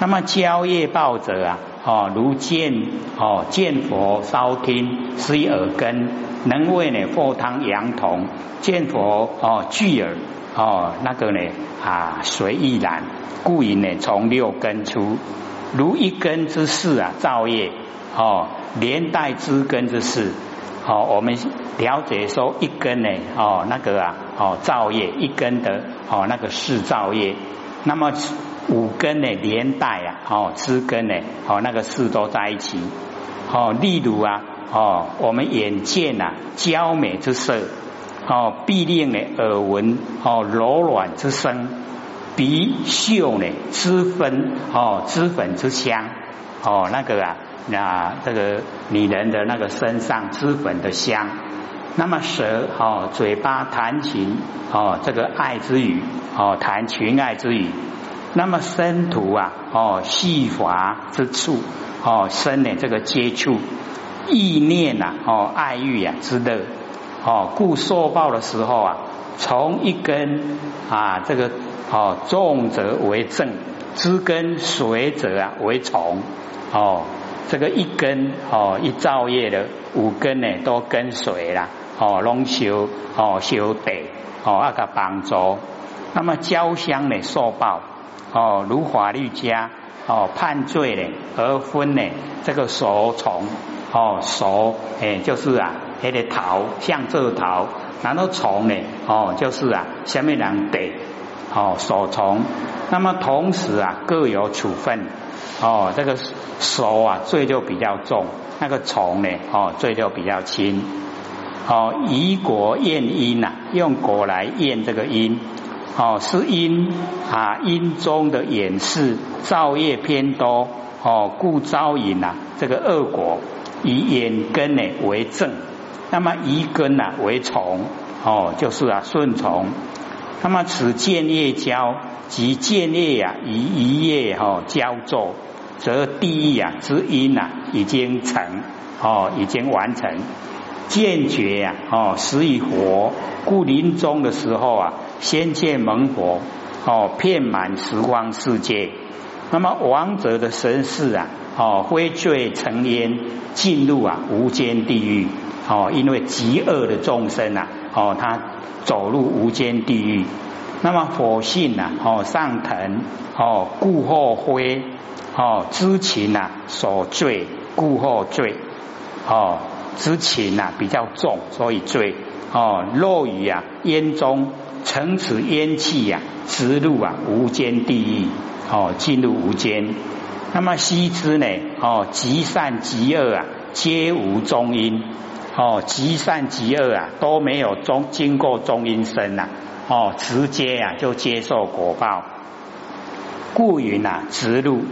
那么交业报者啊，哦，如见哦见佛烧听，施耳根，能为呢佛汤羊童，见佛哦聚耳哦那个呢啊随意然，故引呢从六根出，如一根之事啊造业哦连带之根之事。哦，我们了解说一根呢，哦，那个啊，哦，造业一根的，哦，那个是造业。那么五根呢，连带啊，哦，枝根呢，哦，那个事都在一起。哦，例如啊，哦，我们眼见呐，娇美之色；哦，必令呢，耳闻哦，柔软之声；鼻嗅呢，脂粉哦，脂粉之香。哦，那个啊。那这个女人的那个身上脂粉的香，那么舌哦，嘴巴弹琴哦，这个爱之语哦，弹情爱之语，那么生徒啊哦，细滑之处哦，生的这个接触，意念呐哦，爱欲呀之乐哦，故受报的时候啊，从一根啊这个哦重者为正，枝根随者啊为从哦。这个一根哦，一造业的五根呢，都跟随啦哦，拢修哦修得哦，那个帮助。那么交相呢受报哦，如法律家哦判罪呢而分呢这个所从哦所哎就是啊，那个桃像这逃，然后从呢哦就是啊下面两得哦所从，那么同时啊各有处分。哦，这个手啊罪就比较重，那个从呢哦罪就比较轻。哦，以果验因呐，用果来验这个因。哦，是因啊因中的演示造业偏多哦，故招引呐这个恶果，以眼根呢为正，那么一根呐为从哦，就是啊顺从。那么此见业交即见业呀，以一业哈交作。则地狱啊之因啊已经成哦，已经完成见觉呀哦，死以活，故临终的时候啊，先见蒙佛哦，遍满十方世界。那么王者的神识啊哦，灰坠成烟，进入啊无间地狱哦，因为极恶的众生啊哦，他走入无间地狱。那么火性呐哦上腾哦，故后灰。哦，知情呐所罪，故后罪。哦，知情呐比较重，所以罪。哦，落雨啊烟中，乘此烟气呀，直入啊无间地狱。哦，进入无间。那么悉知呢？哦，极善极恶啊，皆无中因。哦，极善极恶啊，都没有中经过中阴身呐。哦，直接啊就接受果报。故云呐，直入。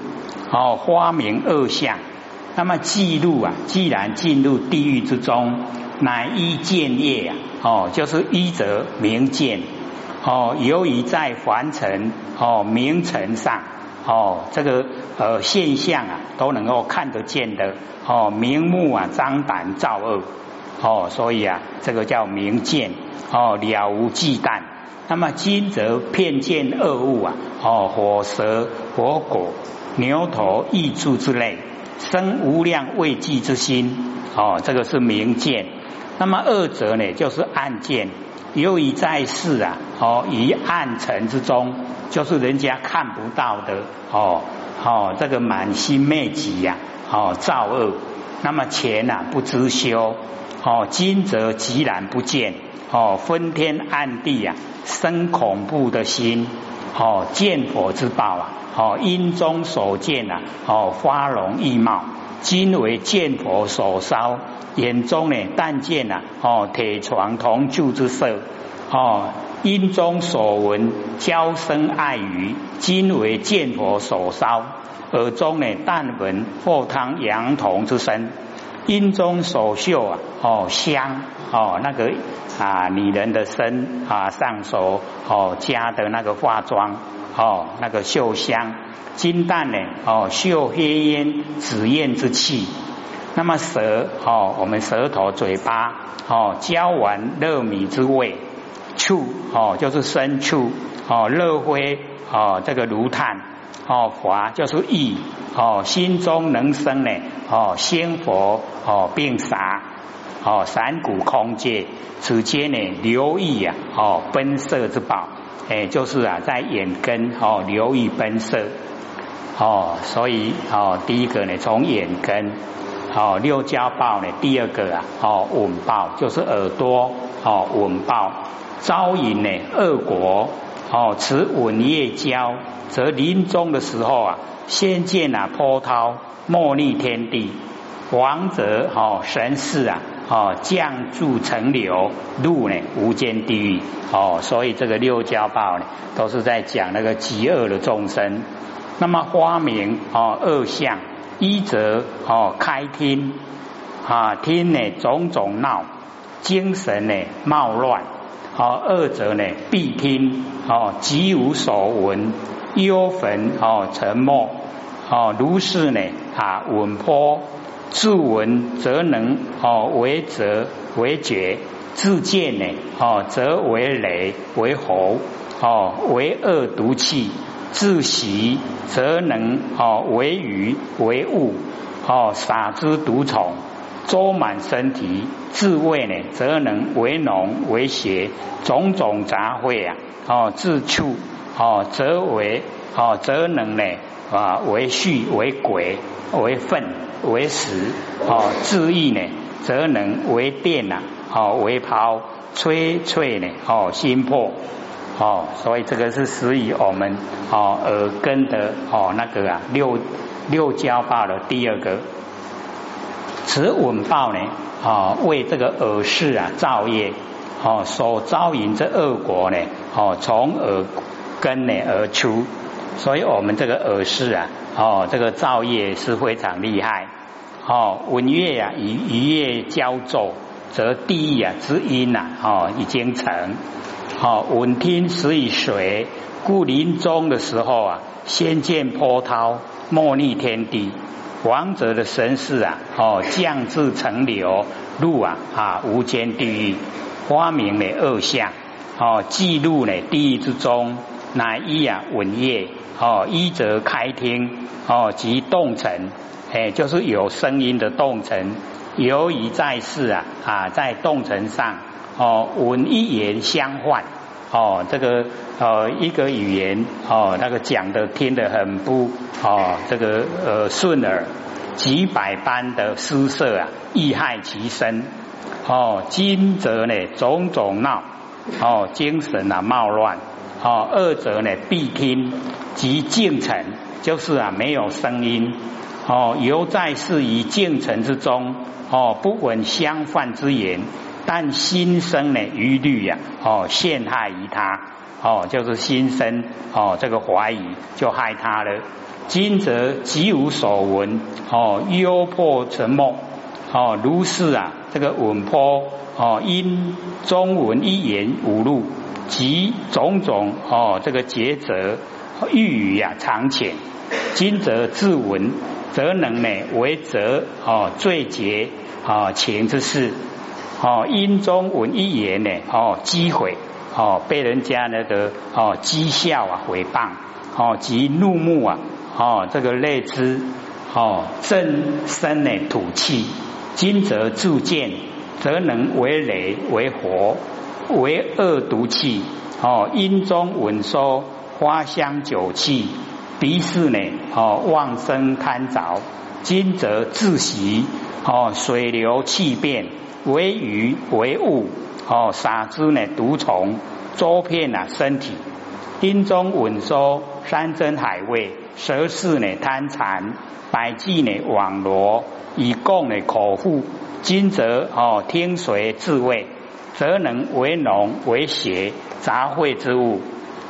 哦，花明二相，那么记录啊，既然进入地狱之中，乃依见业啊，哦，就是依则明见，哦，由于在凡尘哦名尘上，哦，这个呃现象啊，都能够看得见的，哦，明目啊，张胆造恶，哦，所以啊，这个叫明见，哦，了无忌惮。那么今则片见恶物啊，哦，火蛇火果。牛头异柱之类，生无量畏惧之心，哦，这个是明见。那么二者呢，就是暗见。由于在世啊，哦，于暗尘之中，就是人家看不到的，哦，哦，这个满心昧己呀，哦，造恶。那么前啊不知修，哦，今则寂然不见，哦，昏天暗地呀，生恐怖的心，哦，见火之报啊。哦，阴中所见呐，哦，花容易貌，今为见佛所烧，眼中呢但见呐，哦，铁床铜柱之色，哦，阴中所闻娇声爱语，今为见佛所烧，耳中呢但闻或汤羊童之声，阴中所嗅啊，哦，香，哦，那个啊女人的身啊上手哦加的那个化妆。哦，那个嗅香金蛋呢？哦，嗅黑烟紫焰之气。那么舌哦，我们舌头嘴巴哦，焦丸热米之味。触哦，就是生触哦，热灰哦，这个炉炭哦，法就是意哦，心中能生呢哦，仙佛哦，并杀哦，三谷空界此间呢留意呀哦，奔色之宝，哎，就是啊，在眼根哦，留意奔色哦，所以哦，第一个呢，从眼根哦，六交报呢，第二个啊哦，吻报就是耳朵哦，吻报招引呢，恶果。哦，持吻业交，则临终的时候啊，先见啊波涛，莫逆天地；王者哦神士啊，哦降住成流，入呢无间地狱。哦，所以这个六交报呢，都是在讲那个极恶的众生。那么花名哦恶相，一则哦开听啊听呢种种闹，精神呢冒乱。哦，二者呢，必听哦，极无所闻，忧焚哦，沉默哦，如是呢啊，稳颇自闻则能哦，为则为觉，自见呢哦，则为雷为喉哦，为恶毒气，自习则能哦，为鱼为物哦，撒之毒虫。周满身体，自卫呢，则能为农为邪，种种杂秽啊，哦，自处哦，则为哦，则能呢啊，为畜为鬼为粪为食哦，自意呢，则能为电呐，哦，为抛吹吹呢，哦，心破哦，所以这个是始于我们哦耳根的哦那个啊六六交报的第二个。此吻报呢，啊，为这个耳饰啊造业，哦，所招引这恶果呢，哦，从耳根呢而出，所以我们这个耳饰啊，哦，这个造业是非常厉害，哦，吻乐啊，与一乐交奏，则地狱啊之音呐，哦，已经成，哦，闻听始以水，故临终的时候啊，先见波涛，莫逆天地。王者的神士啊，哦，降至成流入啊啊无间地狱，发明的恶相，哦，记录呢地狱之中，乃一啊稳业，哦，一则开听，哦，即动尘，哎，就是有声音的动尘，由于在世啊啊在动尘上，哦，闻一言相换。哦，这个呃一个语言哦，那个讲的听得很不哦，这个呃顺耳，几百般的失色啊，益害其身。哦，今则呢种种闹，哦精神啊冒乱。哦，二则呢必听即静沉，就是啊没有声音。哦，犹在世于静沉之中。哦，不闻相犯之言。但心生呢疑虑呀，哦，陷害于他，哦，就是心生哦这个怀疑，就害他了。今则极无所闻，哦，幽破沉默，哦，如是啊，这个稳坡，哦，因中文一言无路，及种种哦这个抉择，欲语呀长浅。今则自闻，则能呢为则哦最结哦情之事。哦，因中闻一言呢，哦，讥毁，哦，被人家那个哦讥笑啊，诽谤，哦，及怒目啊，哦，这个泪之，哦，正身呢吐气，今则自见，则能为雷为火为恶毒气，哦，因中闻说花香酒气，鼻视呢，哦，妄生贪着，今则自习，哦，水流气变。为鱼为物，哦，撒之呢毒虫，周遍啊身体，阴中稳收山珍海味，蛇视呢贪馋，百计呢网罗，以供呢口腹。今则哦听随自卫，则能为农为邪杂秽之物。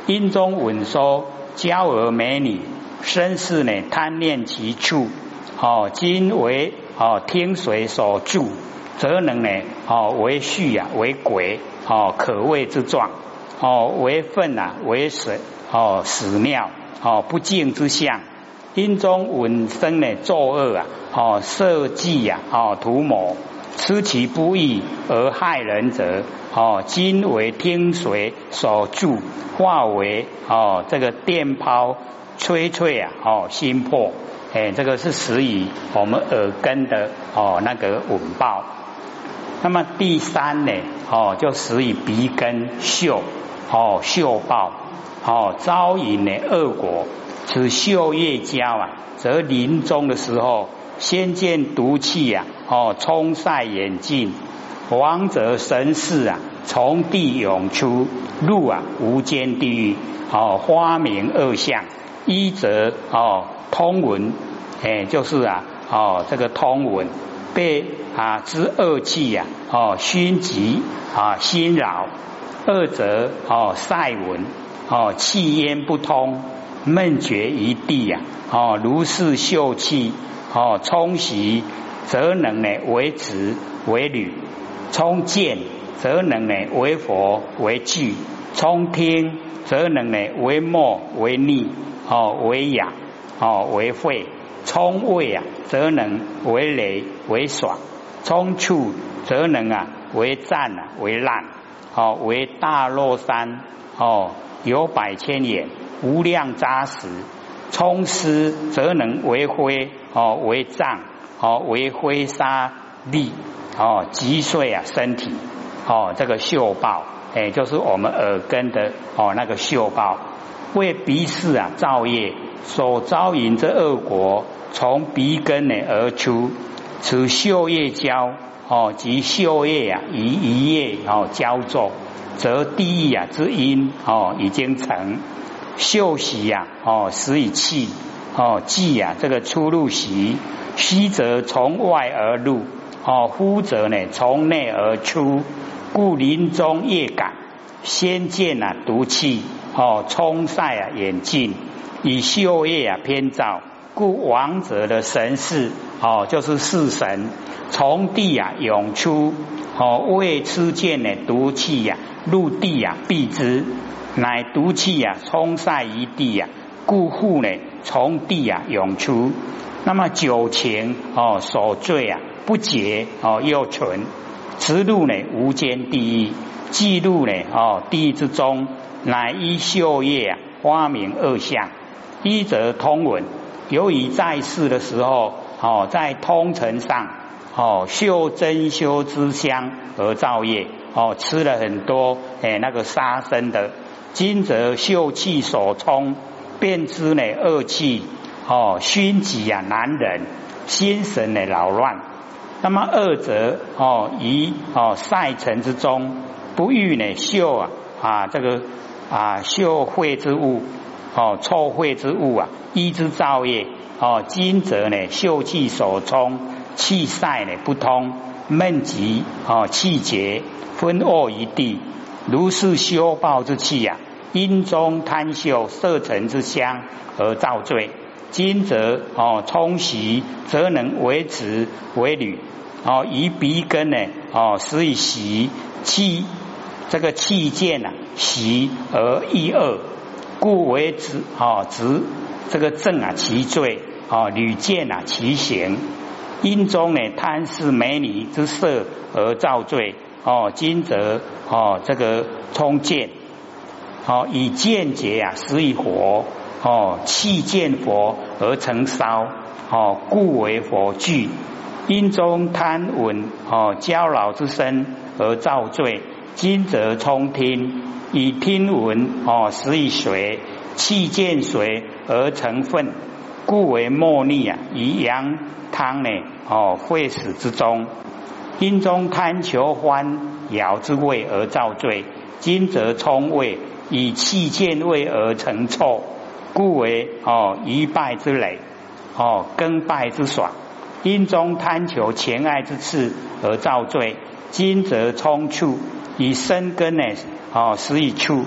阴中稳收娇儿美女，身世呢贪念其处，哦今为哦听随所住。则能呢？哦，为畜呀，为鬼哦，可畏之状哦，为粪啊，为水哦，屎尿哦，不净之相。因中闻生呢，作恶啊，哦，设计呀，哦，涂抹，吃其不义而害人者，哦，今为听水所助，化为哦，这个电抛吹吹啊哦心破，哎，这个是始于我们耳根的哦那个吻报。那么第三呢哦就始于鼻根嗅哦嗅报哦招引呢恶果，此嗅业交啊，则临终的时候先见毒气呀哦冲晒眼镜，王者神识啊从地涌出入啊无间地狱哦花明二相。一则哦通文，哎就是啊哦这个通文被啊之恶气呀哦熏及啊心扰；二则哦塞文哦气咽不通，闷绝一地呀哦如是秀气哦冲袭，则能呢为直为女；冲见则能呢为佛为具；冲听则能呢为末为逆。哦，为养哦，为慧；冲位啊，则能为雷为爽；冲处则能啊为赞啊为烂；哦，为大落山哦，有百千眼，无量扎实；冲湿则能为灰哦，为脏哦，为灰沙粒哦，击碎啊身体哦，这个嗅报哎，就是我们耳根的哦那个嗅报。为鼻视啊造业，所招引之恶果，从鼻根呢而出。此嗅业交哦，及嗅业啊与一业哦交作，则地狱啊之因哦已经成。嗅息呀哦使以气哦气啊这个出入息，吸则从外而入哦，呼则呢从内而出，故林中夜感先见啊毒气。哦，冲晒啊眼睛，以秀业啊偏照，故王者的神识哦，就是四神从地啊涌出，哦未吃见呢毒气呀入地啊避之，乃毒气呀冲晒一地呀，故户呢从地啊涌出。那么九情哦所罪啊不洁哦又存，此路呢无间地狱，记录呢哦地狱之中。乃依秀业啊，花名二相，一则通文。由于在世的时候，哦，在通城上，哦，秀珍修之香而造业，哦，吃了很多诶那个杀生的。今则秀气所充，便知呢恶气，哦，熏己啊难忍，心神呢扰乱。那么二则哦，于哦晒尘之中，不欲呢秀啊啊这个。啊，嗅秽之物，哦，臭秽之物啊，一之造业，哦，今则呢，嗅气所冲，气塞呢不通，闷急，哦，气结，分恶一地，如是修报之气呀，阴中贪嗅色尘之香而造罪，今则哦，冲洗则能为止为履，哦，以鼻根呢，哦，施以习气。这个气见啊，习而易恶，故为子啊，子这个正啊，其罪啊，屡见啊，其行。因中呢，贪视美女之色而造罪哦。今则哦，这个冲见哦，以见解啊，使以火哦，气见佛而成烧哦，故为佛具。因中贪闻哦，骄老之身而造罪。今则冲听，以听闻哦，使以水气见水而成分，故为莫逆啊。以阳汤呢哦，会死之中，因中贪求欢肴之味而造罪。今则冲味，以气见味而成臭，故为哦一败之累哦，更败之爽。因中贪求前爱之次而造罪。今则冲触。以生根呢，哦，使以处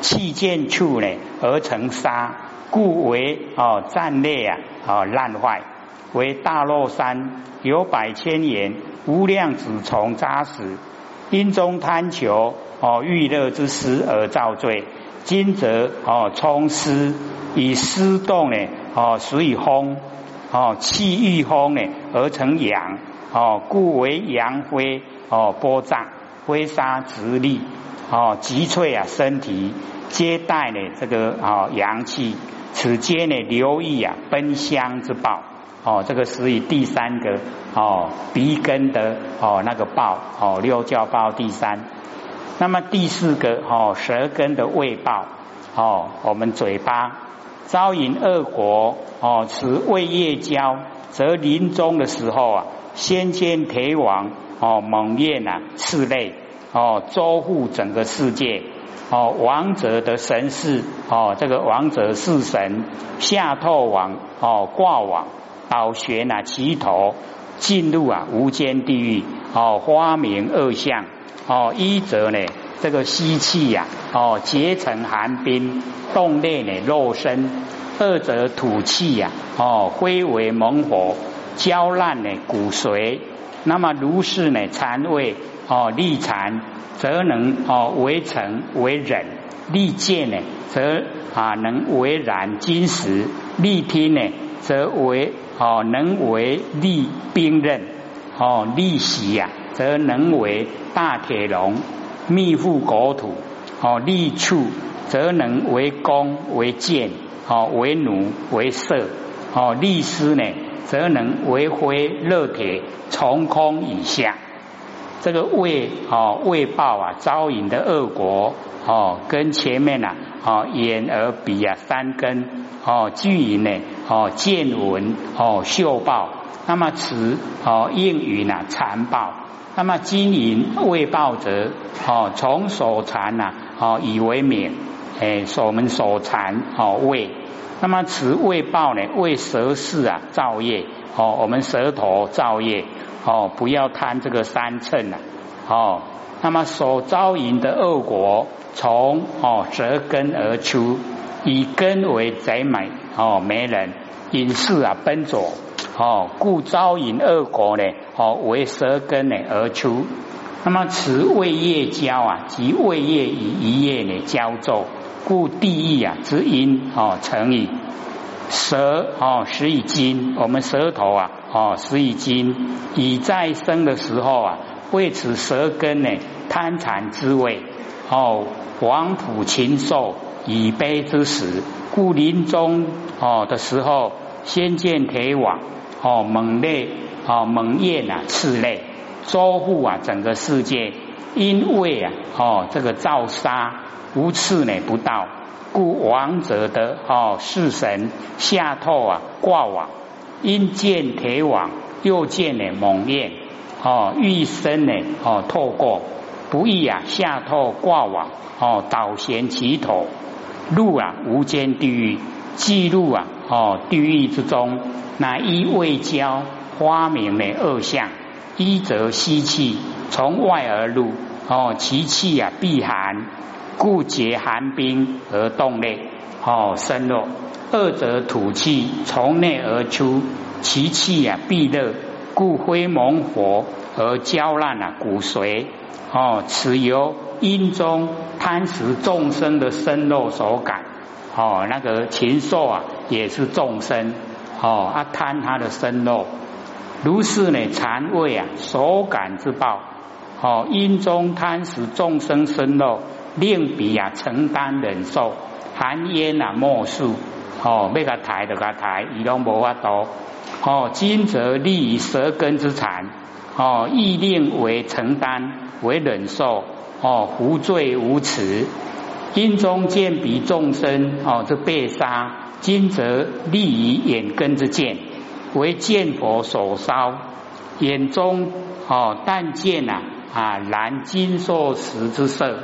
气见触呢，而成沙，故为哦战裂啊，哦烂坏，为大落山有百千言无量子虫扎实，因中贪求哦欲乐之时而造罪，今则哦冲湿以湿动呢，哦使以风哦气遇风呢而成阳哦，故为阳灰哦波胀。灰沙直立，哦急脆啊身体接待呢这个哦阳气，此间呢留意啊奔香之报哦这个是以第三个哦鼻根的哦那个报哦六教报第三，那么第四个哦舌根的胃报哦我们嘴巴招引恶果哦此胃液交，则临终的时候啊先见铁王哦猛焰啊刺泪。哦，周护整个世界哦，王者的神事哦，这个王者是神下透王哦挂网倒悬啊齐头进入啊无间地狱哦花明二相哦一则呢这个吸气呀哦结成寒冰冻裂呢肉身。二则吐气呀哦灰为猛火焦烂呢骨髓。那么如是呢残胃。哦，立禅则能哦为成为忍；立剑呢，则啊能为燃金石；立听呢，则为哦能为立兵刃；哦立习呀，则能为大铁笼；密覆国土；哦立处，则能为弓为箭；哦为弩为射；哦立师呢，则能为灰热铁从空以下。这个胃哦胃报啊招引的恶果哦跟前面呐哦眼耳鼻啊三根哦俱引呢哦见闻哦嗅报，那么此哦应云呐残报，那么金银未报则哦从手残呐哦以为免哎我们手残哦胃，那么此未报呢为舌事啊造业哦我们舌头造业。哦，不要贪这个三乘呐！哦，那么所招引的恶果，从哦舌根而出，以根为贼美哦，没人引事啊奔走哦，故招引恶果呢哦为舌根呢而出。那么此胃液交啊，即胃液与一液呢交奏，故地狱啊之因哦成矣。舌哦食以金，我们舌头啊哦食以金，以在生的时候啊，为此舌根呢贪馋之味哦，王普禽兽以悲之时，故临终哦的时候，先见铁网哦猛烈哦猛焰啊刺泪，周护啊整个世界，因为啊哦这个造杀无刺呢不到。故王者的哦是神下透啊挂网，因见铁网，又见呢猛焰哦欲生呢哦透过。不易啊下透挂网哦倒悬其头。入啊无间地狱。记录啊哦地狱之中乃一未交花明的恶相一则吸气从外而入哦其气啊必寒。故结寒冰而动内，哦，生肉；二者吐气从内而出，其气啊必热，故灰蒙火而焦烂啊骨髓。哦，此由阴中贪食众生的生肉所感。哦，那个禽兽啊也是众生。哦，啊贪他的生肉，如是呢残胃啊所感之报。哦，因中贪食众生生肉。令彼啊承担忍受寒烟啊莫数哦，要甲抬就甲抬，伊拢无法度哦。今则立于舌根之残哦，亦令为承担为忍受哦，无罪无耻。因中见彼众生哦，这被杀，今则立于眼根之见，为见佛所烧，眼中哦但见啊啊燃金硕石之色。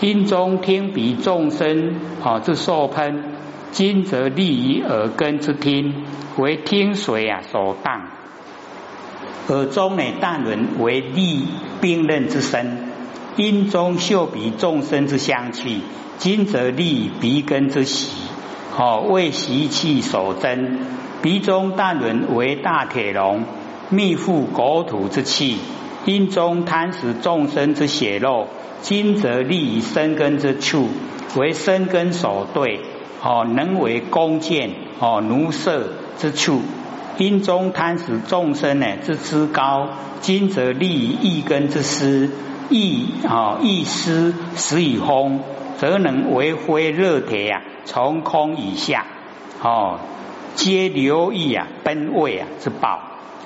因中听彼众生啊之受喷，今则立于耳根之听，为听水啊所荡。耳中呢淡轮为立冰刃之身，因中嗅彼众生之香气，今则立鼻根之喜，哦为习气所增。鼻中淡轮为大铁笼，密覆国土之气，因中贪食众生之血肉。今则立于生根之处，为生根所对，哦，能为弓箭，哦，奴射之处。因中贪食众生呢之之高，今则立于一根之师，意啊意思使以风，则能为灰热铁啊，从空以下。哦，皆留意啊奔位啊之报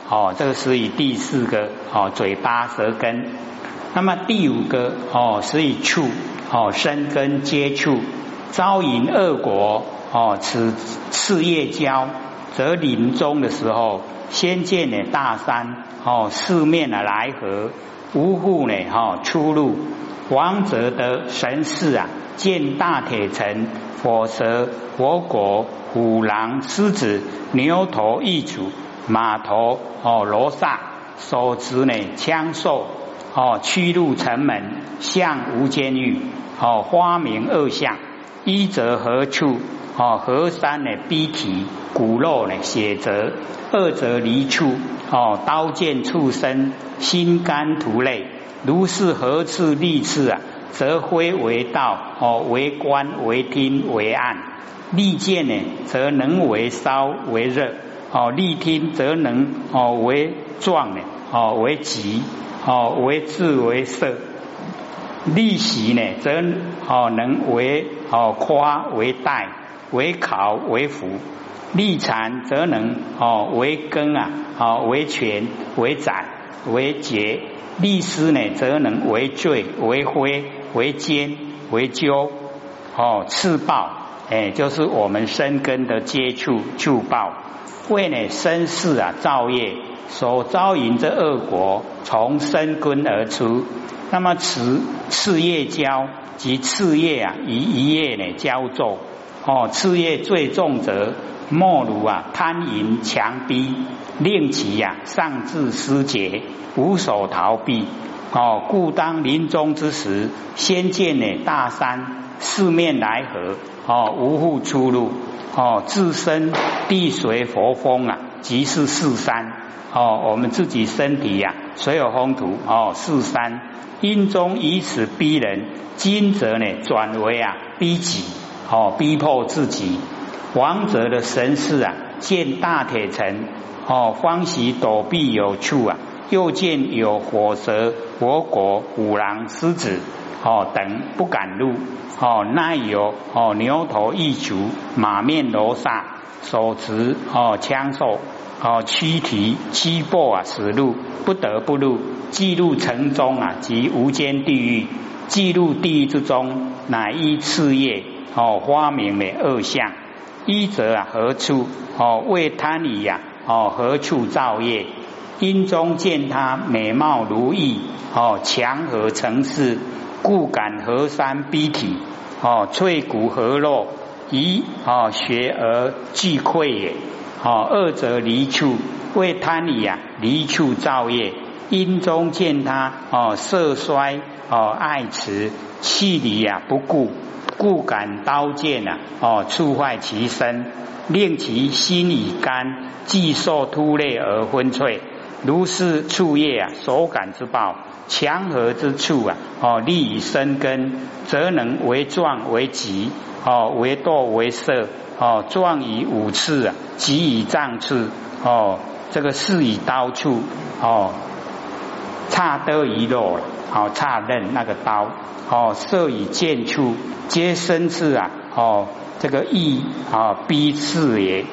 哦，这个是以第四个哦嘴巴舌根。那么第五个哦，是以触哦生根接触，招引恶果哦，此次业交，则临终的时候，先见的大山哦，四面的来合，无户呢哈出入，王者的神士啊，见大铁城、火蛇、火果、虎狼、狮子、牛头、异族、马头哦罗刹，手持呢枪兽。哦，驱入城门，向无监狱。哦，花名二相，一则何处？哦，河山的逼体，骨肉呢血泽；二则离处。哦，刀剑畜生，心肝涂泪。如是何次利次啊？则非为道。哦，为官为听为暗。利剑呢，则能为烧为热。哦，利听则能哦为壮呢。哦，为急。哦，为智为色，利息呢，则哦能为哦夸为代，为考为福；立禅则能哦为根啊，哦为权为斩为节；利失呢，则能为罪为灰为奸为咎。哦，次报哎，就是我们生根的接触触报，为呢生世啊造业。所招引这恶果，从生根而出。那么此次业交及次业啊，以一业呢交作。哦，次业最重者，莫如啊贪淫强逼，令其呀上至失节，无所逃避。哦，故当临终之时，先见呢大山，四面来合，哦无户出入。哦，自身地随佛风啊，即是四山。哦，我们自己身体呀，所有风土哦，四山因中以此逼人，今则呢转为啊逼己哦，逼迫自己。王者的神士啊，见大铁城哦，欢喜躲避有处啊，又见有火蛇、火果、虎狼、狮子哦等不敢入哦，奈有哦牛头一足，马面罗刹，手持哦枪兽。哦，躯体七魄啊，死路不得不入，记入城中啊，即无间地狱。记入地狱之中，乃一次业哦，花明的二相。一则啊，何处哦？为贪疑呀哦，何处造业？因中见他美貌如意哦，强和成事，故感河山逼体哦，脆骨何肉，以哦学而俱溃也。哦，二则离处为贪理啊，离处造业，因中见他哦色衰哦爱持气离啊不顾，故感刀剑啊哦触坏其身，令其心已干，既受突裂而昏脆。如是触业啊所感之报，强合之处啊哦利以生根，则能为壮为吉哦为堕为色。哦，壮以五次啊，及以杖次哦，这个是以刀处哦，差得一落了，好差刃那个刀哦，射以剑出，皆生次啊哦，这个义啊逼刺也。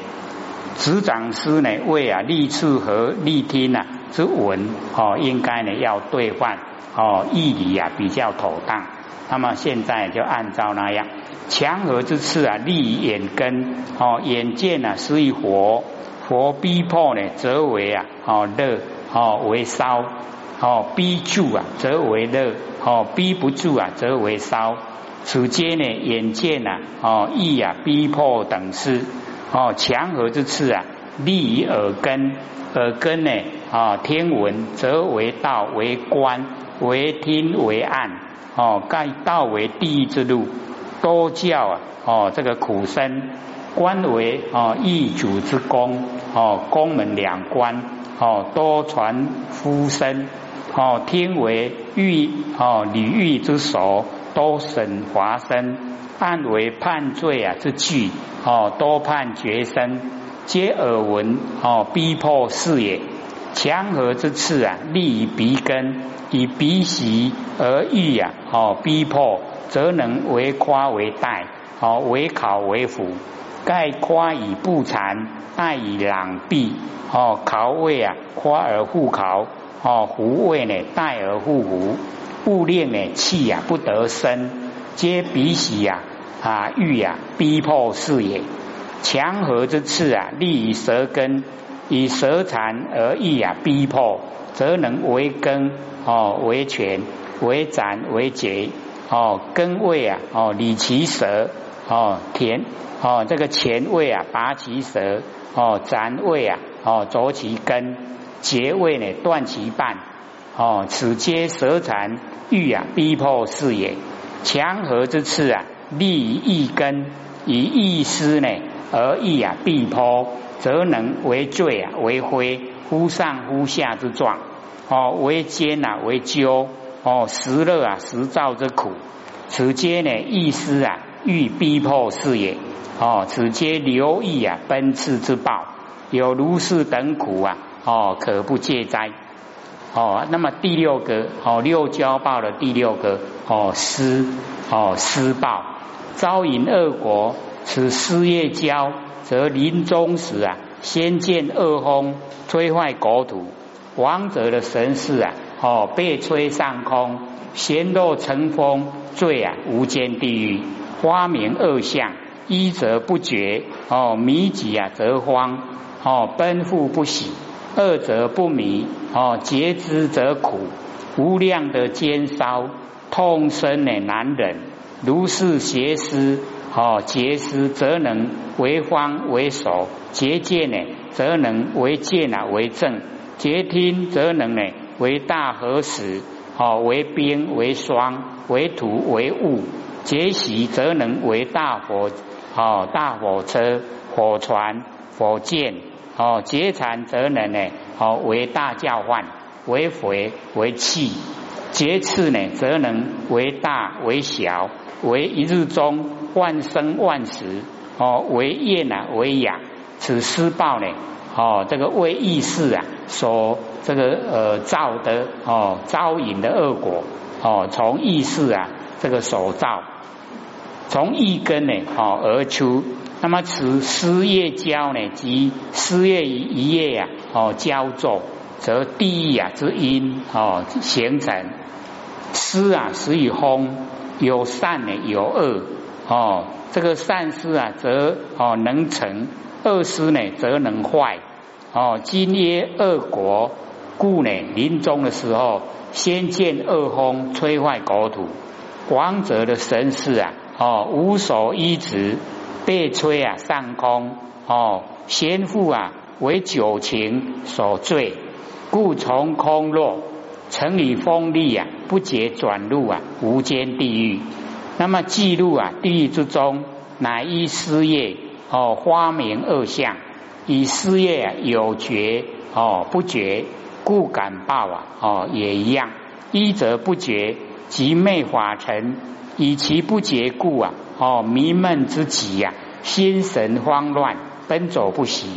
执掌师呢为啊立次和立听啊之文哦，应该呢要兑换哦，义理啊比较妥当。那么现在就按照那样。强合之次啊，利眼根哦，眼见啊，是以火火逼迫呢，则为啊哦热哦为烧哦逼住啊，则为热哦逼不住啊，则为烧。此间呢，眼见啊哦意啊逼迫等事哦，强合之次啊，利于耳根，耳根呢啊天文则为道为官为听为暗哦，盖道为地狱之路。多教啊，哦，这个苦身官为哦一主之功哦，宫门两官哦，多传夫身哦，天为御哦礼狱之首，多审华生，暗为判罪啊之具哦，多判决生，皆耳闻哦，逼迫事也。强合之次啊，利于鼻根，以鼻息而欲啊，哦，逼迫，则能为夸为代，哦，为考为辅。盖夸以不残，爱以攘臂，哦，考位啊，夸而互考，哦，胡位呢，代而互胡，物令呢，气啊，不得生，皆鼻息呀，啊，欲啊，逼迫是也。强合之次啊，利于舌根。以舌残而易啊，逼迫，则能为根哦，为权，为斩，为节哦，根位啊哦，理其舌哦，田哦，这个前位啊，拔其舌哦，斩位啊哦，啄其根，节位呢，断其半哦，此皆舌残欲啊，逼迫是也。强合之次啊，利于易根，以易失呢，而易啊，逼迫。则能为罪啊，为灰，忽上忽下之状，哦，为煎啊，为灸，哦，食乐啊，食燥之苦，此皆呢，意思啊，欲逼迫是也，哦，此皆留意啊，奔驰之报，有如是等苦啊，哦，可不戒哉？哦，那么第六个，哦，六交报的第六个，哦，施，哦，施报，招引恶国，此施业交。则临终时啊，先见恶风，摧坏国土；亡者的神识啊，哦，被吹上空，咸若成风，坠啊无间地狱。花明恶相，一则不绝，哦，迷己啊则荒，哦，奔赴不喜；二则不迷，哦，截之则苦，无量的煎烧，痛生呢难忍，如是邪思。哦，结思则能为方为首；结见呢，则能为见啊为正；结听则能呢为大和时；哦，为冰为霜，为土为雾；结习则能为大火哦大火车、火船、火箭；哦，劫残则能呢哦为大教唤，为回为气；劫次呢则能为大为小，为一日中。万生万死哦，为厌啊，为养，此施报呢哦，这个为意识啊所这个呃造的哦招引的恶果哦，从意识啊这个所造，从一根呢哦而出，那么此失业交呢即失业一夜呀哦交作，则地狱啊之因哦形成失啊始于风，有善呢有恶。哦，这个善师啊，则哦能成；恶师呢，则能坏。哦，今曰恶国，故呢临终的时候，先见恶风，摧坏国土；王者的神事啊，哦无所依止，被吹啊上空。哦，先父啊为酒情所醉，故从空落，成以风力啊，不解转入啊无间地狱。那么记录啊，地狱之中，乃依失业哦，花明恶相，以失业啊有觉哦不觉，故感报啊哦也一样。一则不觉，即昧法尘，以其不觉故啊哦迷闷之极呀，心神慌乱，奔走不息。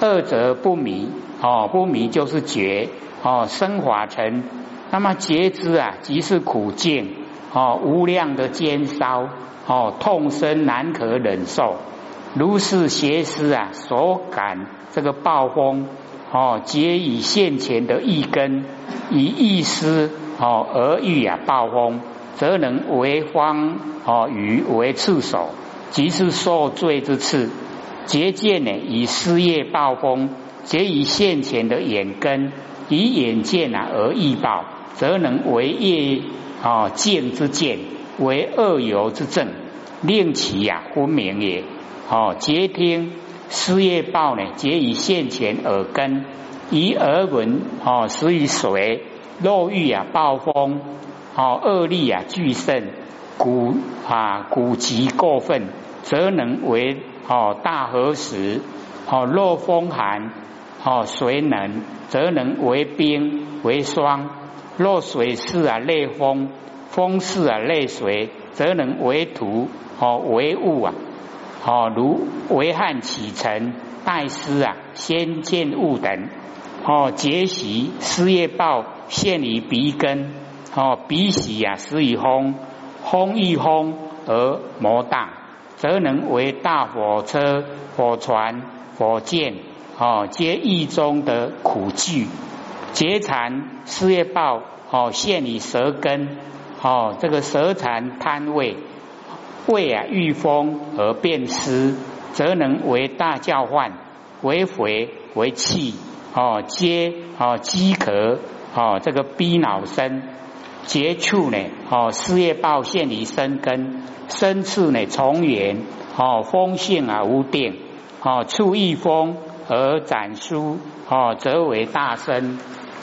二则不迷哦不迷就是觉哦生法成，那么觉知啊即是苦境。哦，无量的煎烧，哦，痛身难可忍受。如是邪思啊，所感这个暴风，哦，皆以现前的一根，以一丝哦而遇啊暴风，则能为方哦与为刺手，即是受罪之刺。结见呢，以失业暴风，皆以现前的眼根，以眼见啊而易暴，则能为业。哦，见之见为恶由之正，令其呀昏明也。哦，皆听失业报呢，皆以现前耳根，以耳闻哦，使以水肉欲啊，暴风哦，恶力啊，巨盛，古啊古极过分，则能为哦大河石哦若风寒哦水冷，则能为冰为霜。若水势啊，类风；风势啊，类水，则能为土哦，为物啊，哦，如为旱起尘、待湿啊，先见物等。哦，结习失业报现于鼻根，哦，鼻息啊，失于风，风遇风而魔大，则能为大火车、火船、火箭，哦，皆意中的苦聚。结缠失业报，哦，现于舌根，哦，这个舌缠贪胃，胃啊遇风而变湿，则能为大教患，为肥为气。哦，皆哦饥渴哦，这个逼脑生结处呢哦，事业报现于生根，生次呢从缘哦，风性而无定哦，处一风而展书哦，则为大生